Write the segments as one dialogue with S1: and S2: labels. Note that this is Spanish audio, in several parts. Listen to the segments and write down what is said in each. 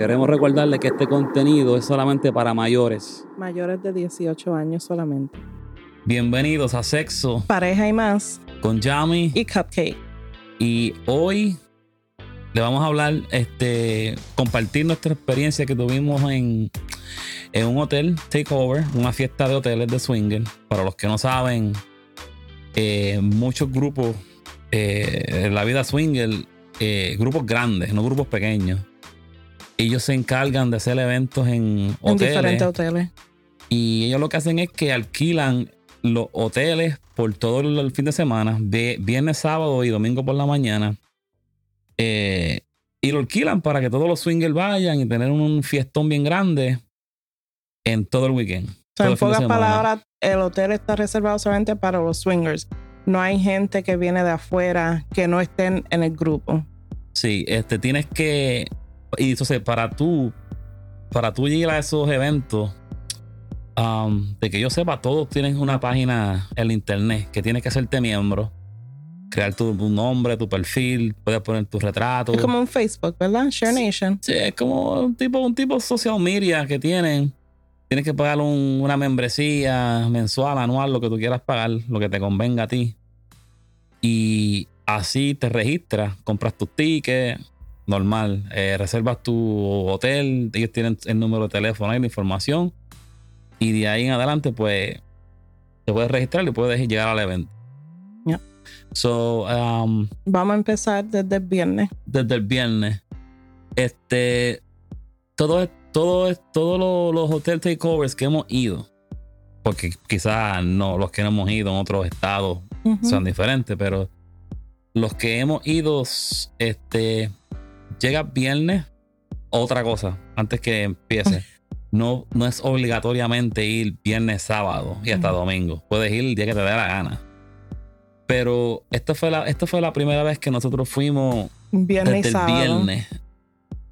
S1: Queremos recordarle que este contenido es solamente para mayores.
S2: Mayores de 18 años solamente.
S1: Bienvenidos a Sexo
S2: Pareja y más.
S1: con Yami.
S2: Y Cupcake.
S1: Y hoy le vamos a hablar, este, compartir nuestra experiencia que tuvimos en, en un hotel takeover, una fiesta de hoteles de swinger. Para los que no saben, eh, muchos grupos eh, en la vida swinger, eh, grupos grandes, no grupos pequeños. Ellos se encargan de hacer eventos en
S2: En
S1: hoteles.
S2: diferentes hoteles.
S1: Y ellos lo que hacen es que alquilan los hoteles por todo el, fin de semana, de viernes, sábado y domingo por la mañana. Eh, y lo alquilan para que todos los swingers vayan y tener un fiestón bien grande en todo el weekend.
S2: O sea,
S1: todo
S2: en pocas palabras, el hotel está reservado solamente para los swingers. No hay gente que viene de afuera que no estén en el grupo.
S1: Sí, este, tienes que. Y entonces, para tú, para tú llegar a esos eventos, um, de que yo sepa, todos tienen una página en internet que tienes que hacerte miembro, crear tu, tu nombre, tu perfil, puedes poner tu retrato.
S2: Es como un Facebook, ¿verdad? Share Nation.
S1: Sí, es como un tipo, un tipo social media que tienen. Tienes que pagar un- una membresía mensual, anual, lo que tú quieras pagar, lo que te convenga a ti. Y así te registras, compras tus tickets, normal. eh, reservas tu hotel, ellos tienen el número de teléfono y la información. Y de ahí en adelante, pues, te puedes registrar y puedes llegar al evento.
S2: Ya.
S1: So, um,
S2: Vamos a empezar desde el viernes.
S1: desde el viernes. Este, todo, todo, todos los, los hotel takeovers que hemos ido, porque quizás no, los que no hemos ido en otros estados son diferentes, pero los que hemos ido, este, llega viernes, otra cosa, antes que empiece. No, no es obligatoriamente ir viernes, sábado y hasta domingo. Puedes ir el día que te dé la gana. Pero esta fue la, esta fue la primera vez que nosotros fuimos
S2: Viernes y
S1: desde el viernes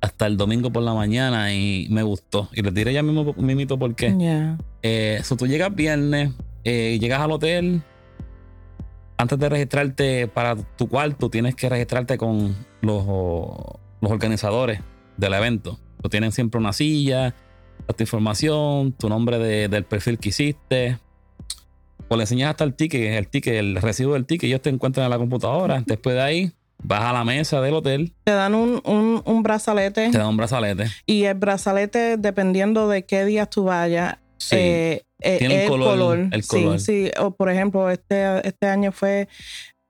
S1: hasta el domingo por la mañana y me gustó. Y les diré ya mismo mimito por qué.
S2: Yeah.
S1: Eh, so tú llegas viernes, eh, llegas al hotel. Antes de registrarte para tu cuarto, tienes que registrarte con los, los organizadores del evento. Tú tienen siempre una silla, tu información, tu nombre de- del perfil que hiciste. O le enseñas hasta el ticket, el ticket, el recibo del ticket, ellos te encuentran en la computadora. Después de ahí, vas a la mesa del hotel,
S2: Te dan un, un, un brazalete
S1: te dan un brazalete.
S2: y el brazalete, dependiendo de qué días tú vayas,
S1: Sí.
S2: eh, eh,
S1: Tiene
S2: el
S1: un color,
S2: color.
S1: el
S2: Sí,
S1: color.
S2: Sí, O por ejemplo, este, este año fue,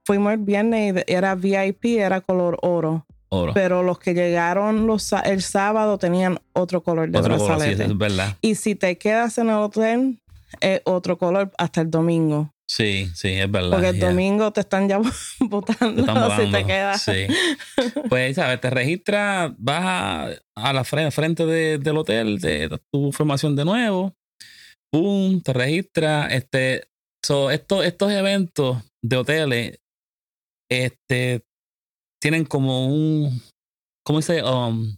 S2: fuimos el viernes y era VIP, era color oro.
S1: Oro.
S2: Pero los que llegaron los, el sábado tenían otro color de
S1: Otro color, sí,
S2: brazalete.
S1: es verdad.
S2: Y si te quedas en el hotel, es otro color hasta el domingo.
S1: Sí, sí, es verdad.
S2: Porque el
S1: yeah.
S2: domingo te están ya botando
S1: Te
S2: si te quedas.
S1: Sí. Pues, ¿sabes? Te registras, vas a, a la frente, frente de- del hotel, te tu información de nuevo. Pum, te registras. Este, so, esto- estos eventos de hoteles este, tienen como un, ¿cómo dice? Um,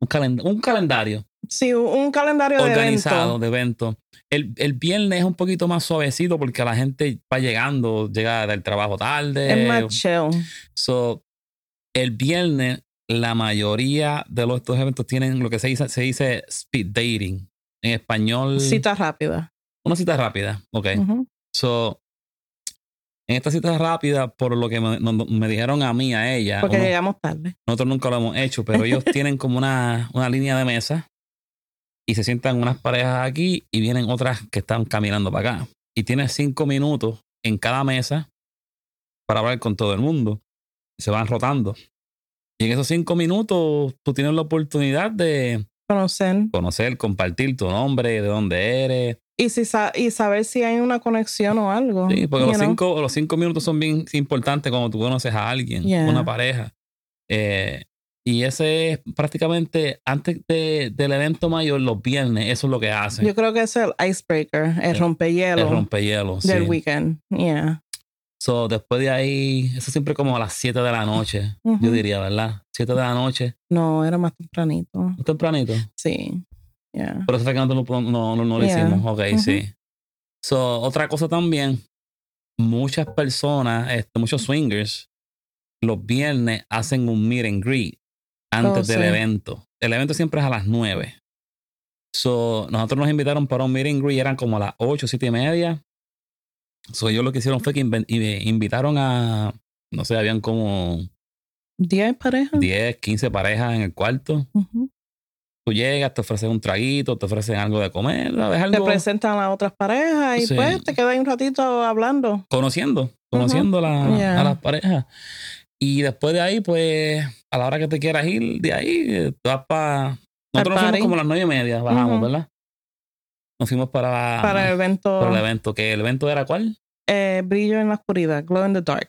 S1: un, calen- un calendario
S2: Sí, un calendario
S1: organizado
S2: de
S1: eventos. El, el viernes es un poquito más suavecito porque la gente va llegando, llega del trabajo tarde.
S2: Es más chill.
S1: So, el viernes, la mayoría de los, estos eventos tienen lo que se dice, se dice speed dating. En español,
S2: Cita rápida.
S1: una cita rápida. Ok. So, en esta cita rápida, por lo que me, no- no- me dijeron a mí, a ella,
S2: Porque
S1: uno-
S2: llegamos tarde.
S1: nosotros nunca lo hemos hecho, pero ellos tienen como una, una línea de mesa y se sientan unas parejas aquí y vienen otras que están caminando para acá. Y tienes cinco minutos en cada mesa para hablar con todo el mundo. Se van rotando. Y en esos cinco minutos tú tienes la oportunidad de
S2: Conocer.
S1: conocer, compartir tu nombre, de dónde eres.
S2: Y, si sa- y saber si hay una conexión o algo.
S1: Sí, porque los
S2: know.
S1: cinco, los cinco minutos son bien importantes cuando tú conoces a alguien,
S2: Yeah.
S1: una pareja. Eh, y ese es prácticamente antes de- del evento mayor, los viernes, eso es lo que hacen.
S2: Yo creo que es el icebreaker, el
S1: El-
S2: rompehielo
S1: el rompehielos.
S2: del
S1: sí.
S2: weekend. Yeah.
S1: So, después de ahí, eso siempre como a las 7 de la noche, yo diría, ¿verdad? 7 de la noche,
S2: No, era más tempranito.
S1: tempranito.
S2: Sí. Yeah.
S1: Por eso fue que no, no, no, no lo
S2: Yeah.
S1: hicimos. Ok, sí. So, otra cosa también, muchas personas, este, muchos swingers, los viernes hacen un meet and greet antes
S2: Oh,
S1: del
S2: sí.
S1: evento. el evento siempre es a las 9. So, nosotros nos invitaron para un meeting y eran como a las 8, 7 y media. So, ellos lo que hicieron fue que y- invitaron a, no sé, habían como
S2: 10 parejas.
S1: 10, 15 parejas en el cuarto.
S2: Ujú.
S1: Tú llegas, te ofrecen un traguito, te ofrecen algo de comer, ¿sabes?
S2: Te presentan a otras parejas y
S1: Sí.
S2: pues te quedas un ratito hablando.
S1: conociendo, conociendo la-
S2: Yeah.
S1: a las parejas. Y después de ahí, pues, a la hora que te quieras ir, de ahí, eh, te vas para... Nosotros nos fuimos como a las nueve y media, bajamos. ¿verdad? Nos fuimos para,
S2: para el evento
S1: para el evento. ¿Que el evento era cuál?
S2: eh, Brillo en la Oscuridad, Glow in the Dark.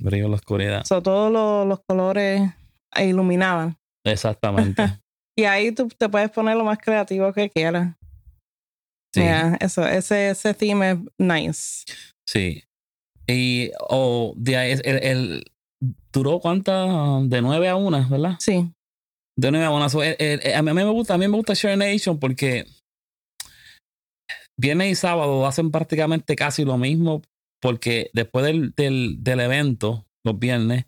S1: Brillo en la oscuridad.
S2: So, todos los, los colores iluminaban.
S1: Exactamente.
S2: Y ahí tú te puedes poner lo más creativo que quieras.
S1: Sí,
S2: Yeah, eso, ese, ese theme es nice.
S1: sí. Y o de ahí, el, el- duró cuántas, de nueve a una, ¿verdad?
S2: Sí.
S1: De nuevo, bueno, so, el- a, a mí me gusta, a mí me gusta Share Nation porque viernes y sábado hacen prácticamente casi lo mismo porque después del, del, del evento, los viernes,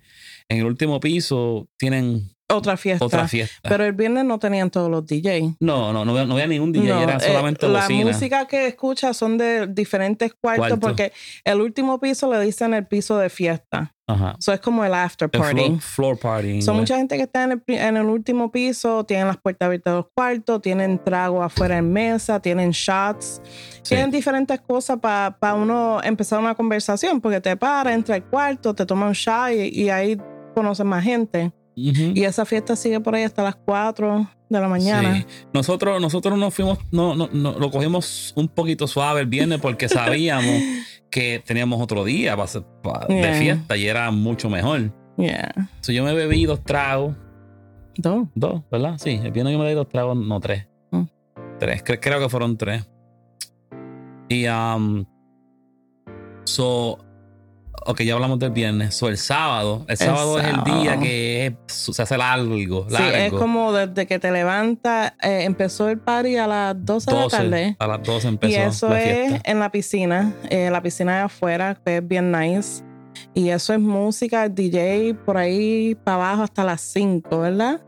S1: en el último piso tienen
S2: Otra fiesta.
S1: otra fiesta.
S2: Pero el viernes no tenían todos los DJs.
S1: no, no, no, había- no había ningún DJ,
S2: No,
S1: era
S2: eh,
S1: solamente
S2: la
S1: bocina.
S2: música que escuchas son de diferentes cuartos
S1: Cuarto.
S2: porque el último piso le dicen el piso de fiesta.
S1: Ajá.
S2: Eso es como el after
S1: El
S2: party.
S1: floor, floor party.
S2: Son mucha gente que está en el, en el último piso, tienen las puertas abiertas de los cuartos, tienen trago afuera en mesa, tienen shots,
S1: Sí.
S2: tienen diferentes cosas para uno empezar una conversación, porque te para, entra al cuarto, te toma un shot y, y ahí conoces más gente. Y esa fiesta sigue por ahí hasta las 4 de la mañana.
S1: Sí. Nosotros, nosotros nos fuimos, no, no, no, lo cogimos un poquito suave el viernes porque sabíamos que teníamos otro día para hacer- pa- de fiesta y era mucho mejor.
S2: Yeah.
S1: So, yo me bebí dos tragos,
S2: Dos.
S1: dos, ¿verdad? Sí, el viernes yo me bebí dos tragos, no tres.
S2: Mm.
S1: Tres, cre- creo que fueron tres. Y, um, so, ok, ya hablamos del viernes. So, el sábado, el,
S2: El
S1: sábado, es el día que es- se hace largo, largo.
S2: Sí, es como desde que te levantas, eh, empezó el party a las 12 de la
S1: 12,
S2: tarde.
S1: A las 12 empezó
S2: Y eso
S1: la
S2: es en la piscina, eh, la piscina de afuera, que es bien nice. Y eso es música, DJ por ahí para abajo hasta las 5, ¿verdad?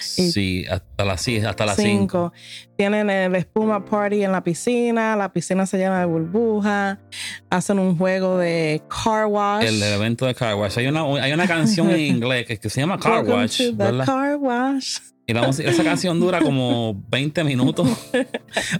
S1: Sí, hasta las, hasta las 5.
S2: 5. Tienen el espuma party en la piscina, la piscina se llena de burbujas, hacen un juego de car wash.
S1: El, evento de Car Wash. Hay una, hay una canción en inglés que, que se llama Car
S2: Welcome
S1: Wash,
S2: to the
S1: ¿verdad?
S2: car wash.
S1: Y la música- esa canción dura como 20 minutos.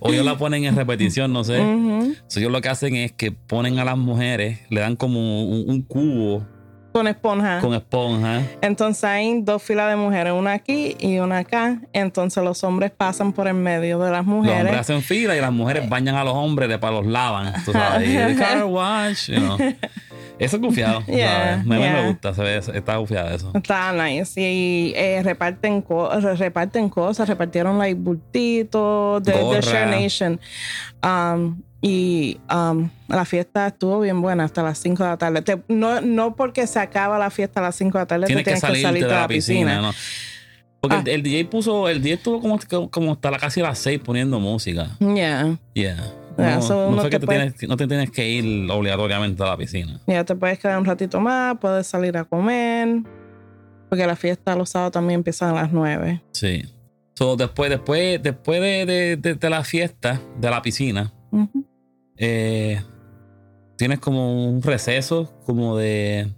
S1: o ellos la ponen en repetición, no sé.
S2: Ujú.
S1: So, ellos lo que hacen es que ponen a las mujeres, le dan como un, un cubo
S2: Con esponja.
S1: con esponja.
S2: Entonces hay dos filas de mujeres, una aquí y una acá. Entonces los hombres pasan por en medio de las
S1: Los hombres
S2: mujeres.
S1: hacen fila y las mujeres bañan a los hombres, después los lavan. El car wash, you know. Eso es gufiado.
S2: Yeah,
S1: ¿sabes? A mí
S2: yeah.
S1: me gusta, se ve, está gufiado eso.
S2: Está nice. Y eh, reparten, co- reparten cosas, repartieron like bultitos de, de. Share Nation. Um, y um, la fiesta estuvo bien buena hasta las 5 de la tarde. Te- no, no porque se acaba la fiesta a las 5 de la tarde,
S1: Tienes
S2: te
S1: que
S2: tienes
S1: salirte de la piscina, ¿no? Porque
S2: Ah.
S1: el, el DJ puso, el DJ estuvo como, como hasta la, casi las 6 poniendo música.
S2: Yeah.
S1: Yeah.
S2: Yeah,
S1: no,
S2: so
S1: no que
S2: te
S1: tienes, no te tienes que ir obligatoriamente a la piscina.
S2: Ya te puedes quedar un ratito más, puedes salir a comer. Porque la fiesta los sábados también empieza a las 9.
S1: Sí. So, después, después, después de, de- de- de la fiesta, de la piscina, eh, tienes como un receso como de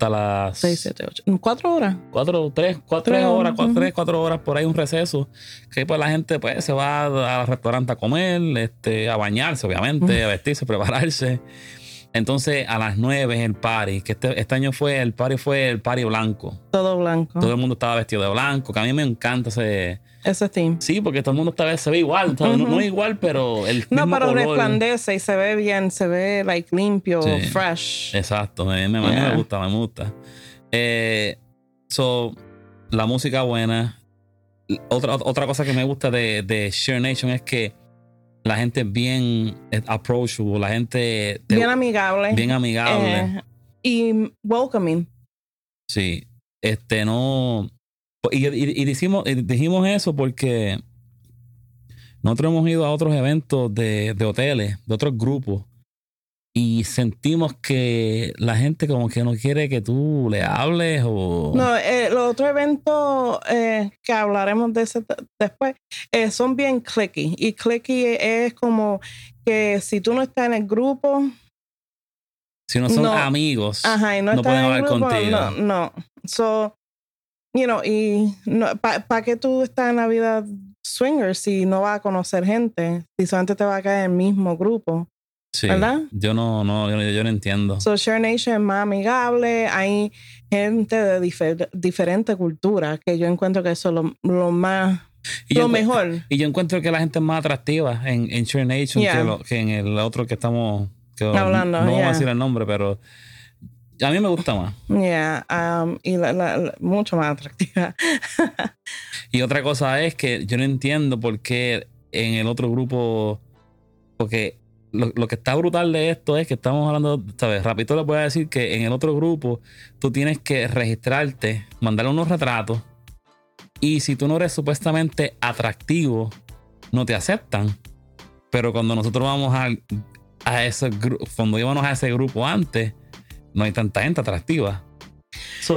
S1: hasta las
S2: 6, 7, 8. ¿Cuatro horas?
S1: cuatro, tres, cuatro
S2: Tres
S1: horas, cuatro, tres, cuatro horas por ahí un receso. Que pues la gente pues se va al restaurante a comer, este, a bañarse, obviamente, a vestirse, prepararse. Entonces a las nueve es el party, que este, este año fue, el party fue el party blanco.
S2: Todo blanco.
S1: Todo el mundo estaba vestido de blanco, que a mí me encanta ese...
S2: Ese team.
S1: Sí, porque todo el mundo está, se ve igual, ¿sabes? no, no igual, pero el
S2: No,
S1: mismo
S2: pero
S1: color.
S2: resplandece y se ve bien, se ve like limpio,
S1: Sí.
S2: fresh.
S1: Exacto, me, me- a mí
S2: Yeah.
S1: me gusta, me gusta. Eh, so, la música buena. Otra, otra cosa que me gusta de, de Share Nation es que la gente es bien eh, approachable, la gente te-
S2: bien amigable.
S1: bien amigable.
S2: Eh, y welcoming.
S1: Sí, este no. Y, y- y y dijimos eso porque nosotros hemos ido a otros eventos de, de hoteles, de otros grupos. y sentimos que la gente como que no quiere que tú le hables o...
S2: No, eh, los otros eventos eh, que hablaremos de ese después eh, son bien clicky. Y clicky es como que si tú no estás en el grupo...
S1: Si no son amigos, no, pueden hablar contigo.
S2: No, no. So, you know, y no, ¿para qué tú estás en la vida swinger si no vas a conocer gente? Si solamente te va a caer en el mismo grupo.
S1: Sí, ¿verdad? Yo no, no, yo, no entiendo.
S2: So Share Nation es más amigable, hay gente de diferente cultura que yo encuentro que eso es lo, más lo mejor.
S1: Y yo encuentro que la gente es más atractiva en, en Share Nation que, en el otro que estamos hablando. No, vamos a decir el nombre, pero a mí me gusta más.
S2: Yeah, um, y mucho más atractiva.
S1: y otra cosa es que yo no entiendo por qué en el otro grupo, porque lo, que está brutal de esto es que estamos hablando, ¿sabes? Rapidito le voy a decir que en el otro grupo tú tienes que registrarte, mandarle unos retratos y si tú no eres supuestamente atractivo, no te aceptan. Pero cuando nosotros vamos a, a ese grupo, cuando íbamos a ese grupo antes, no hay tanta gente atractiva.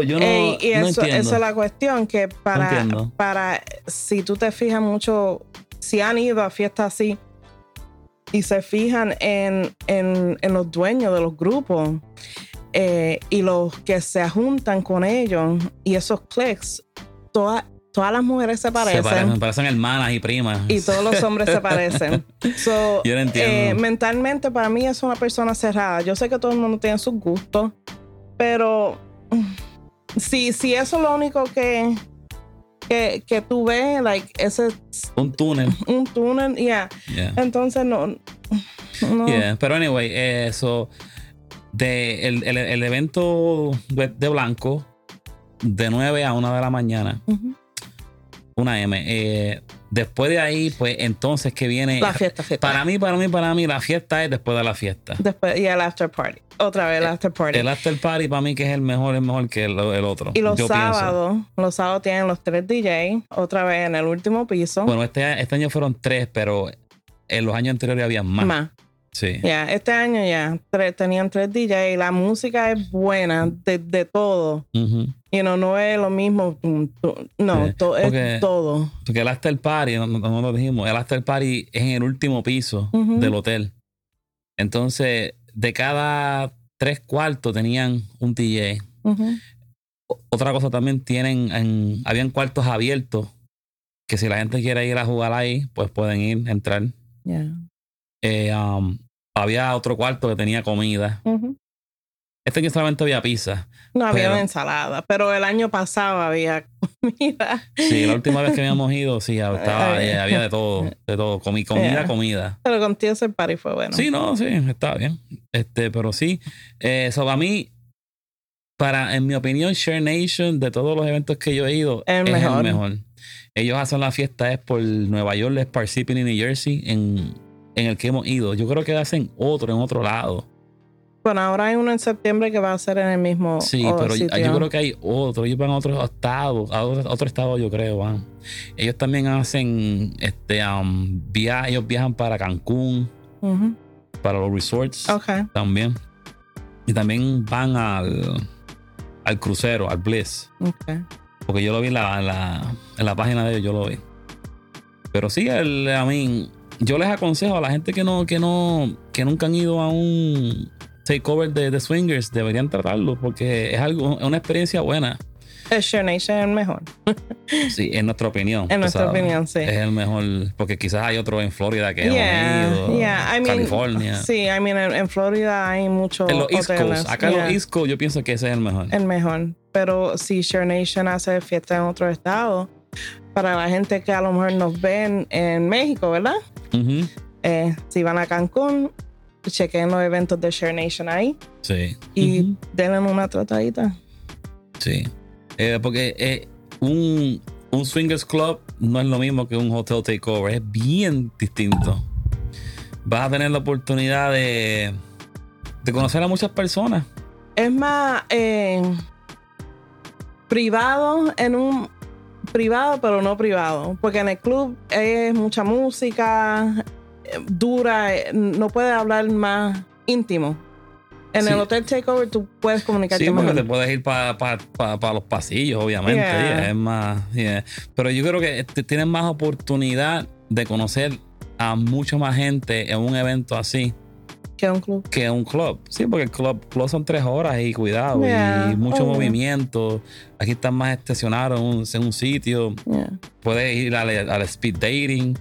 S2: yo no, y eso, esa es la cuestión, que para, para, si tú te fijas mucho, si han ido a fiestas así, y se fijan en, los dueños de los grupos eh, y los que se juntan con ellos y esos clics, todas, todas las mujeres se parecen. Se
S1: parecen, parecen hermanas y primas.
S2: Y todos los hombres se parecen.
S1: Yo no entiendo.
S2: Eh, mentalmente, para mí es una persona cerrada. Yo sé que todo el mundo tiene sus gustos, pero si, si eso es lo único que, que, que tú ves, like, ese...
S1: Un túnel.
S2: Un túnel, yeah. Entonces, no... no.
S1: Yeah. Pero anyway, eso... De el, el, evento de, Blanco, de 9 a 1 de la mañana. Una M. Eh, después de ahí, pues entonces que viene.
S2: La fiesta, fiesta.
S1: Para mí, para mí, para mí, la fiesta es después de la fiesta.
S2: Después, y el after party. Otra vez el after party.
S1: El after party para mí que es el mejor, es mejor que el, otro.
S2: Y los sábados, los sábados tienen los tres DJs, otra vez en el último piso.
S1: Bueno, este, este año fueron tres, pero en los años anteriores había más. Más. Sí.
S2: Ya, este año ya tenían tres DJs. La música es buena de, de todo. Y no, no es lo mismo. No, es todo.
S1: Porque el after party, no, no, lo dijimos, el after party es en el último piso del hotel. Entonces, de cada tres cuartos tenían un DJ. Otra cosa también tienen, en, habían cuartos abiertos que si la gente quiere ir a jugar ahí, pues pueden ir, entrar. Eh, um, había otro cuarto que tenía comida. Este año solamente había pizza.
S2: No había ensalada, pero el año pasado había comida.
S1: Sí, la última vez que habíamos ido, sí, estaba, eh, había de todo, de todo, comida, comida.
S2: Pero contigo ese party fue bueno.
S1: Sí, no, sí, estaba bien. Este, pero sí, eso eh, para mí, para, en mi opinión, Share Nation, de todos los eventos que yo he ido, es el mejor. Ellos hacen la fiesta es por Nueva York, es Parsippany, New Jersey, en, en el que hemos ido. Yo creo que hacen otro en otro lado.
S2: Bueno, ahora hay uno en septiembre que va a ser en el mismo.
S1: Sí, pero yo, creo que hay otro. Ellos van a otro estado, a otro, estado, yo creo, van. Ellos también hacen, este, um, ellos viajan para Cancún, para los resorts también. Y también van al, al crucero, al Bliss. Porque yo lo vi en la, en la, página de ellos, yo lo vi. Pero sí, el, a mí, yo les aconsejo a la gente que no, que no, que nunca han ido a un takeover de, de swingers, deberían tratarlo porque es algo, es una experiencia buena.
S2: El Share Nation es el mejor.
S1: sí, en nuestra opinión.
S2: En nuestra opinión, sí.
S1: Es el mejor, porque quizás hay otro en Florida que yeah, hemos ido, yeah. California.
S2: Sí, I mean, en, Florida hay mucho.
S1: En los East Coast, acá en los East Coast yo pienso que ese es el mejor.
S2: El mejor. Pero si Share Nation hace fiesta en otro estado, para la gente que a lo mejor nos ven en México, ¿verdad? Eh, si van a Cancún, chequen los eventos de Share Nation ahí.
S1: Sí.
S2: Y denle una tratadita.
S1: Sí. Eh, porque eh, un, un swingers club no es lo mismo que un hotel takeover, es bien distinto. Vas a tener la oportunidad de, de conocer a muchas personas.
S2: Es más eh, privado en un privado, pero no privado. Porque en el club es mucha música, dura, no puede hablar más íntimo. En el hotel takeover tú puedes comunicarte
S1: Sí, porque te puedes ir para los pasillos, obviamente. es más. Pero yo creo que tienes más oportunidad de conocer a mucha más gente en un evento así
S2: que un club.
S1: Que un club. Sí, porque el club, club son tres horas y cuidado y mucho movimiento. Aquí están más estacionados en un, sitio. Puedes ir al, speed dating.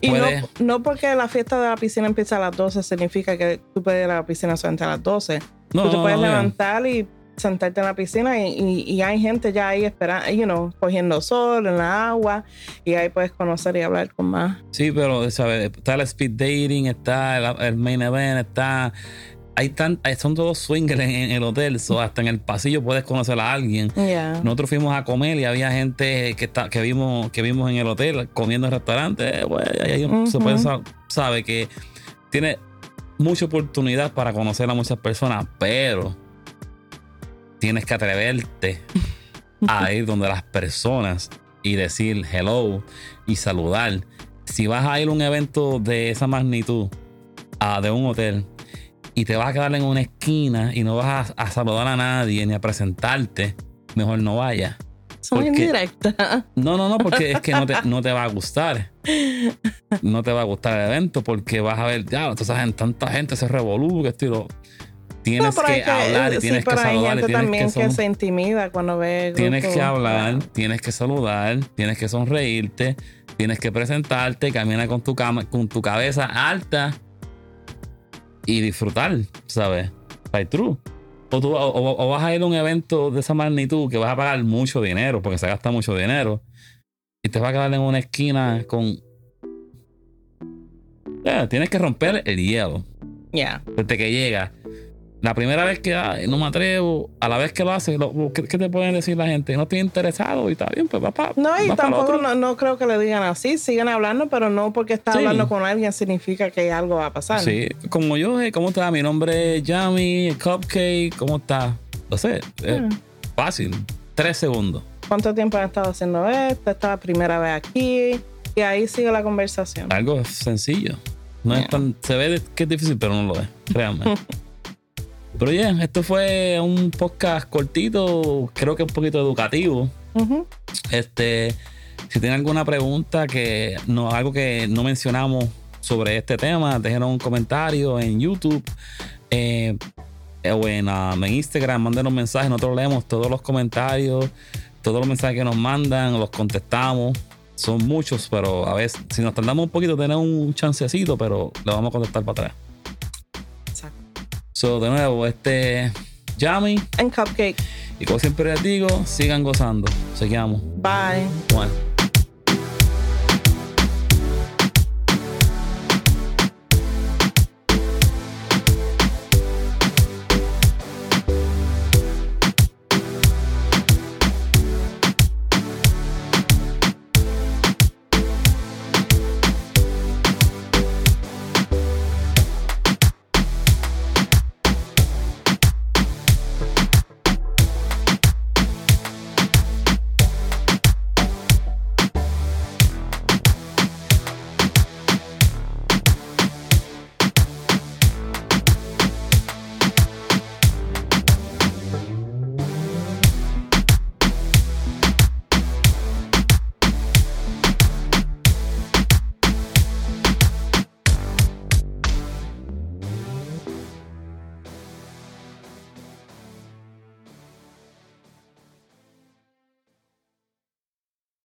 S2: Y no, no, porque la fiesta de la piscina empieza a las 12 significa que tú puedes ir a la piscina solamente a las 12. No, tú te puedes levantar y sentarte en la piscina y, hay gente ya ahí esperando, you know, cogiendo sol en la agua y ahí puedes conocer y hablar con más.
S1: Sí, pero ¿sabes? está el speed dating, está el, main event, está... Hay tan, son todos swingers en, el hotel, so hasta en el pasillo puedes conocer a alguien. Nosotros fuimos a comer y había gente que está, que vimos, que vimos en el hotel comiendo en restaurantes. Eh, se puede, sabe que tiene mucha oportunidad para conocer a muchas personas, pero tienes que atreverte a ir donde las personas y decir hello y saludar. Si vas a ir a un evento de esa magnitud, a, de un hotel, y te vas a quedar en una esquina y no vas a, saludar a nadie ni a presentarte, mejor no vayas.
S2: Son indirecta.
S1: No, no, no, porque es que no te, no te va a gustar. No te va a gustar el evento porque vas a ver, ya, tú sabes, tanta gente se revolú, que estilo tienes que, hablar y tienes que saludar.
S2: Hay también que, se intimida cuando ve.
S1: Tienes que hablar, tienes que saludar, tienes que sonreírte, tienes que presentarte, caminar con tu, cama, con tu cabeza alta y disfrutar, ¿sabes? By true. O, tú, o, vas a ir a un evento de esa magnitud que vas a pagar mucho dinero, porque se gasta mucho dinero, y te vas a quedar en una esquina con. tienes que romper el hielo.
S2: Ya.
S1: Desde que llega la primera vez que no me atrevo, a la vez que lo hace, ¿qué, te pueden decir la gente? No estoy interesado y está bien, pues va para.
S2: No, y tampoco no, creo que le digan así, siguen hablando, pero no porque está hablando con alguien significa que algo va a pasar.
S1: Sí, como yo, eh, ¿cómo está? Mi nombre es Yami, Cupcake, ¿cómo está? No sé, ah. fácil, tres segundos.
S2: ¿Cuánto tiempo han estado haciendo esto? Esta es la primera vez aquí. Y ahí sigue la conversación.
S1: Algo sencillo. No es tan, se ve que es difícil, pero no lo es, créanme. Pero ya, esto fue un podcast cortito, creo que un poquito educativo. Este, si tienen alguna pregunta que no, algo que no mencionamos sobre este tema, déjenos un comentario en YouTube eh, o en, um, en Instagram, mándenos mensajes, nosotros leemos todos los comentarios, todos los mensajes que nos mandan, los contestamos. Son muchos, pero a veces, si nos tardamos un poquito, tenemos un chancecito, pero le vamos a contestar para atrás. So, de nuevo, este Yami.
S2: En Cupcake.
S1: Y como siempre les digo, sigan gozando. Seguimos.
S2: Bye. Bueno.